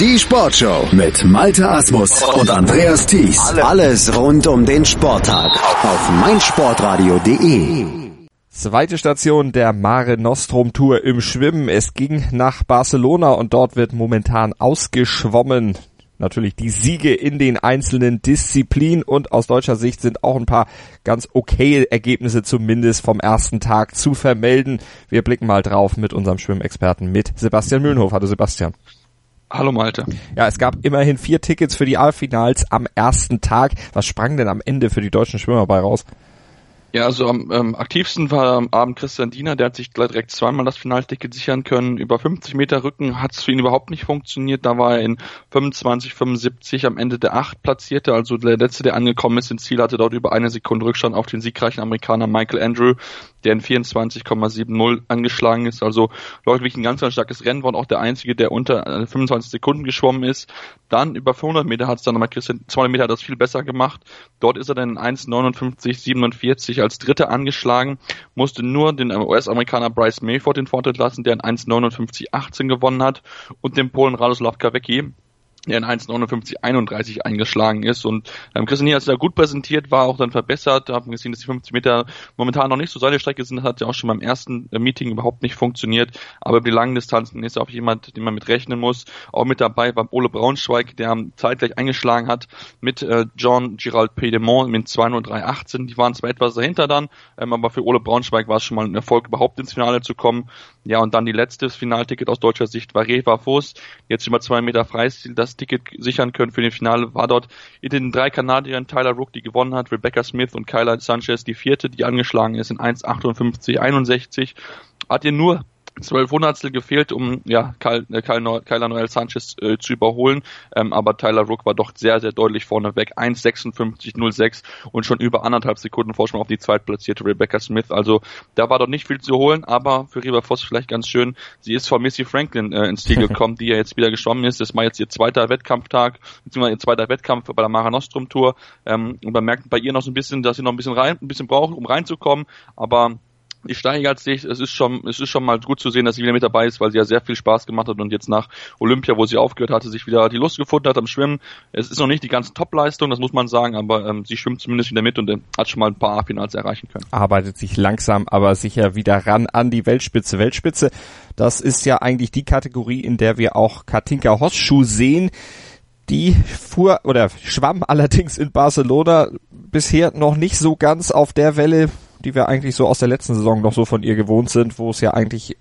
Die Sportshow mit Malte Asmus und Andreas Thies. Alles rund um den Sporttag auf meinsportradio.de. Zweite Station der Mare Nostrum Tour im Schwimmen. Es ging nach Barcelona und dort wird momentan ausgeschwommen. Natürlich die Siege in den einzelnen Disziplinen und aus deutscher Sicht sind auch ein paar ganz okay Ergebnisse zumindest vom ersten Tag zu vermelden. Wir blicken mal drauf mit unserem Schwimmexperten mit Sebastian Mühlenhof. Hallo Sebastian. Hallo Malte. Ja, es gab immerhin vier Tickets für die A-Finals am ersten Tag. Was sprang denn am Ende für die deutschen Schwimmer bei raus? Ja, also am ähm, aktivsten war am Abend Christian Diener, der hat sich direkt zweimal das Finalticket sichern können. Über 50 Meter Rücken hat es für ihn überhaupt nicht funktioniert. Da war er in 25, 75 am Ende der acht platzierte, also der letzte, der angekommen ist ins Ziel, hatte dort über eine Sekunde Rückstand auf den siegreichen Amerikaner Michael Andrew, der in 24,70 angeschlagen ist. Also wirklich ein ganz, ganz starkes Rennen, war und auch der einzige, der unter 25 äh, Sekunden geschwommen ist. Dann über 500 Meter hat es dann nochmal Christian, 200 Meter hat das viel besser gemacht. Dort ist er dann in 1,59, 47 als Dritter angeschlagen, musste nur den US-Amerikaner Bryce Mayford den Vortritt lassen, der in 1,59,18 gewonnen hat und den Polen Radoslav Kawecki, der in 1,59,31 eingeschlagen ist. Und ähm, Christian Nier hat da gut präsentiert, war auch dann verbessert. Da haben gesehen, dass die 50 Meter momentan noch nicht so seine Strecke sind. Das hat ja auch schon beim ersten äh, Meeting überhaupt nicht funktioniert. Aber über die langen Distanzen ist auch jemand, den man mit rechnen muss. Auch mit dabei war Ole Braunschweig, der zeitgleich eingeschlagen hat mit äh, John Girald Piedemont mit 203,18. Die waren zwar etwas dahinter dann, ähm, aber für Ole Braunschweig war es schon mal ein Erfolg, überhaupt ins Finale zu kommen. Ja, und dann die letzte Finalticket aus deutscher Sicht war Reva Voss. Jetzt über zwei Meter Freistil. Das Ticket sichern können für den Finale, war dort in den drei Kanadiern Tyler Rook, die gewonnen hat, Rebecca Smith und Kyla Sanchez, die vierte, die angeschlagen ist in 1,58, 61. Hat ihr nur zwölf Hundertstel gefehlt, um ja Kyle, äh, Kyle, Kyler Noel Sanchez äh, zu überholen, ähm, aber Tyler Rook war doch sehr, sehr deutlich vorne weg, 1,56,06 und schon über anderthalb Sekunden Vorsprung auf die zweitplatzierte Rebecca Smith, also da war doch nicht viel zu holen, aber für Riva Voss vielleicht ganz schön, sie ist von Missy Franklin äh, ins Ziel gekommen, die ja jetzt wieder geschwommen ist, das war jetzt ihr zweiter Wettkampftag, beziehungsweise ihr zweiter Wettkampf bei der Mara Nostrum Tour. Ähm, und man merkt bei ihr noch so ein bisschen, dass sie noch ein bisschen rein, ein bisschen braucht, um reinzukommen, aber die steigert sich. Es ist schon, es ist schon mal gut zu sehen, dass sie wieder mit dabei ist, weil sie ja sehr viel Spaß gemacht hat und jetzt nach Olympia, wo sie aufgehört hatte, sich wieder die Lust gefunden hat am Schwimmen. Es ist noch nicht die ganze Topleistung, das muss man sagen, aber ähm, sie schwimmt zumindest wieder mit und äh, hat schon mal ein paar A-Finals erreichen können. Arbeitet sich langsam, aber sicher wieder ran an die Weltspitze. Weltspitze, das ist ja eigentlich die Kategorie, in der wir auch Katinka Hosschuh sehen. Die fuhr oder schwamm allerdings in Barcelona bisher noch nicht so ganz auf der Welle, die wir eigentlich so aus der letzten Saison noch so von ihr gewohnt sind, wo es ja eigentlich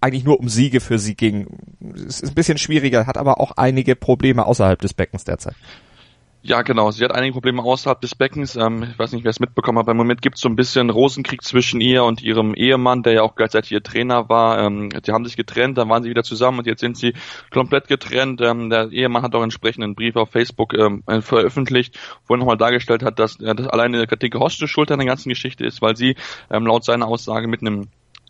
eigentlich nur um Siege für sie ging. Es ist ein bisschen schwieriger, hat aber auch einige Probleme außerhalb des Beckens derzeit. Ja, genau. Sie hat einige Probleme außerhalb des Beckens. Ähm, ich weiß nicht, wer es mitbekommen hat. Beim Moment gibt es so ein bisschen Rosenkrieg zwischen ihr und ihrem Ehemann, der ja auch gleichzeitig ihr Trainer war. Ähm, die haben sich getrennt, dann waren sie wieder zusammen und jetzt sind sie komplett getrennt. Ähm, der Ehemann hat auch entsprechend einen Brief auf Facebook ähm, äh, veröffentlicht, wo er nochmal dargestellt hat, dass, äh, dass alleine Katinka Hoste schuld an der ganzen Geschichte ist, weil sie ähm, laut seiner Aussage mit einem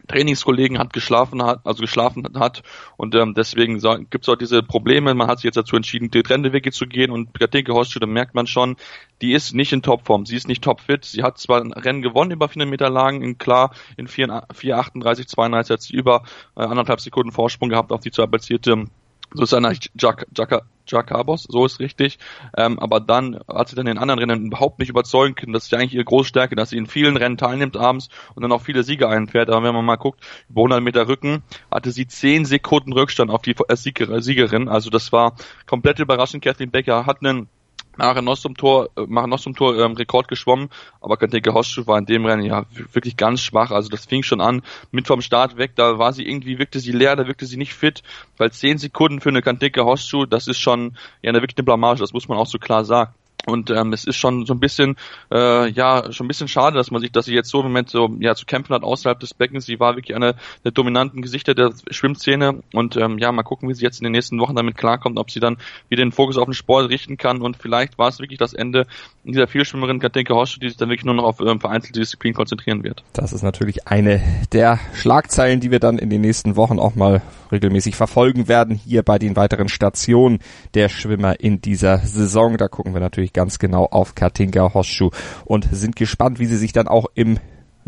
Trainingskollegen hat geschlafen hat, also geschlafen hat und ähm, deswegen gibt es auch diese Probleme. Man hat sich jetzt dazu entschieden, die Trendewege zu gehen und Katinka Horstschütte merkt man schon, die ist nicht in Topform, sie ist nicht topfit. Sie hat zwar ein Rennen gewonnen über 400 Meter Lagen, in klar in 4,38, 32 hat sie über äh, anderthalb Sekunden Vorsprung gehabt auf die zu platzierte Susanna Jack, Jack, Jacobos, so ist richtig. Ähm, aber dann hat sie dann den anderen Rennen überhaupt nicht überzeugen können. Das ist ja eigentlich ihre Großstärke, dass sie in vielen Rennen teilnimmt abends und dann auch viele Siege einfährt. Aber wenn man mal guckt, über 100 Meter Rücken hatte sie 10 Sekunden Rückstand auf die Siegerin. Also das war komplett überraschend. Kathleen Becker hat einen Mare Nostrum Tor, äh, Mare Nostrum Tor ähm, Rekord geschwommen, aber Kanteke Hosschuh war in dem Rennen ja wirklich ganz schwach. Also das fing schon an mit vom Start weg, da war sie irgendwie, wirkte sie leer, da wirkte sie nicht fit, weil zehn Sekunden für eine Kanteke Hosschuh, das ist schon ja eine wirklich eine Blamage, das muss man auch so klar sagen. Und ähm, es ist schon so ein bisschen, äh, ja, schon ein bisschen schade, dass man sich, dass sie jetzt so im Moment so ja zu kämpfen hat außerhalb des Beckens. Sie war wirklich eine der dominanten Gesichter der Schwimmszene. Und ähm, ja, mal gucken, wie sie jetzt in den nächsten Wochen damit klarkommt, ob sie dann wieder den Fokus auf den Sport richten kann. Und vielleicht war es wirklich das Ende dieser Vielschwimmerin Katinka Horsch, die sich dann wirklich nur noch auf ähm, vereinzelte Disziplinen konzentrieren wird. Das ist natürlich eine der Schlagzeilen, die wir dann in den nächsten Wochen auch mal regelmäßig verfolgen werden, hier bei den weiteren Stationen der Schwimmer in dieser Saison. Da gucken wir natürlich ganz genau auf Katinka Hosschuh und sind gespannt, wie sie sich dann auch im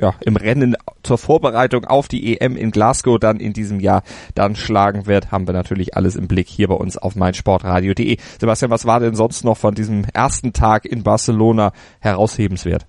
ja, im Rennen zur Vorbereitung auf die EM in Glasgow dann in diesem Jahr dann schlagen wird, haben wir natürlich alles im Blick hier bei uns auf meinsportradio.de. Sebastian, was war denn sonst noch von diesem ersten Tag in Barcelona heraushebenswert?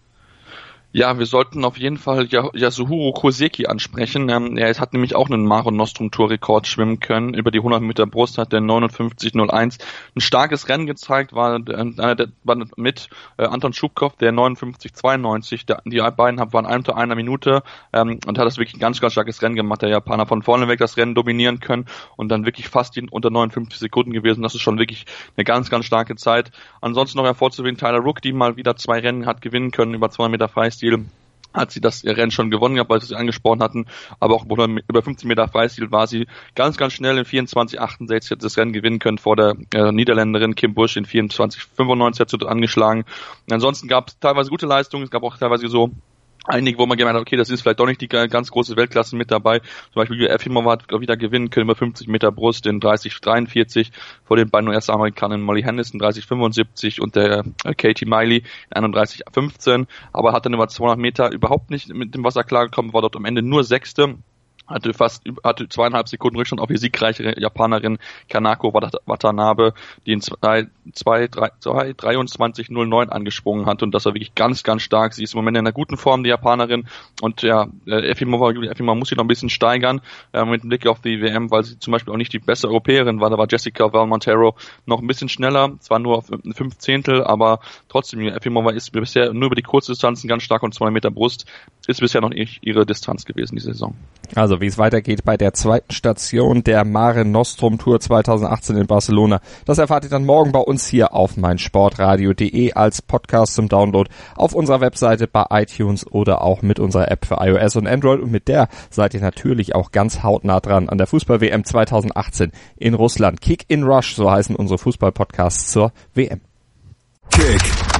Ja, wir sollten auf jeden Fall Yasuhiro Koseki ansprechen. Ähm, er hat nämlich auch einen Mare Nostrum Tourrekord schwimmen können. Über die 100 Meter Brust hat er 59,01 ein starkes Rennen gezeigt, war, äh, war mit äh, Anton Schubkow, der 59,92. Die beiden waren unter einer Minute ähm, und hat das wirklich ein ganz, ganz starkes Rennen gemacht. Der Japaner von vorne weg das Rennen dominieren können und dann wirklich fast unter 59 Sekunden gewesen. Das ist schon wirklich eine ganz, ganz starke Zeit. Ansonsten noch hervorzuheben Tyler Rook, die mal wieder zwei Rennen hat gewinnen können über 200 Meter Freistil Freistil hat sie das Rennen schon gewonnen gehabt, weil sie es angesprochen hatten, aber auch über 15 Meter Freistil war sie ganz, ganz schnell in 24,68 hat das Rennen gewinnen können vor der äh, Niederländerin Kim Busch in 24,95 hat sie angeschlagen. Und ansonsten gab es teilweise gute Leistungen, es gab auch teilweise so einige, wo man gemeint hat, okay, das ist vielleicht doch nicht die ganz große Weltklasse mit dabei. Zum Beispiel Efimov hat wieder gewinnen können über 50 Meter Brust in 30,43 vor den beiden US-Amerikanern Molly Henderson 30,75 und der äh, Katie Miley in 31,15. Aber hat dann über 200 Meter überhaupt nicht mit dem Wasser klargekommen, war dort am Ende nur Sechste hatte fast hatte zweieinhalb Sekunden Rückstand auf die siegreiche Japanerin Kanako Watanabe, die in 23.09 angesprungen hat und das war wirklich ganz, ganz stark. Sie ist im Moment in einer guten Form, die Japanerin und ja, äh, Efimova, Efimova muss sich noch ein bisschen steigern äh, mit Blick auf die WM, weil sie zum Beispiel auch nicht die beste Europäerin war. Da war Jessica Val Montero noch ein bisschen schneller, zwar nur auf fünf Zehntel, aber trotzdem, Efimova ist bisher nur über die Kurzdistanzen ganz stark und 200 Meter Brust ist bisher noch nicht ihre Distanz gewesen, diese Saison. Also wie es weitergeht bei der zweiten Station der Mare Nostrum Tour 2018 in Barcelona. Das erfahrt ihr dann morgen bei uns hier auf meinsportradio.de als Podcast zum Download auf unserer Webseite bei iTunes oder auch mit unserer App für iOS und Android und mit der seid ihr natürlich auch ganz hautnah dran an der Fußball-WM 2018 in Russland. Kick in Rush, so heißen unsere Fußball-Podcasts zur WM. Kick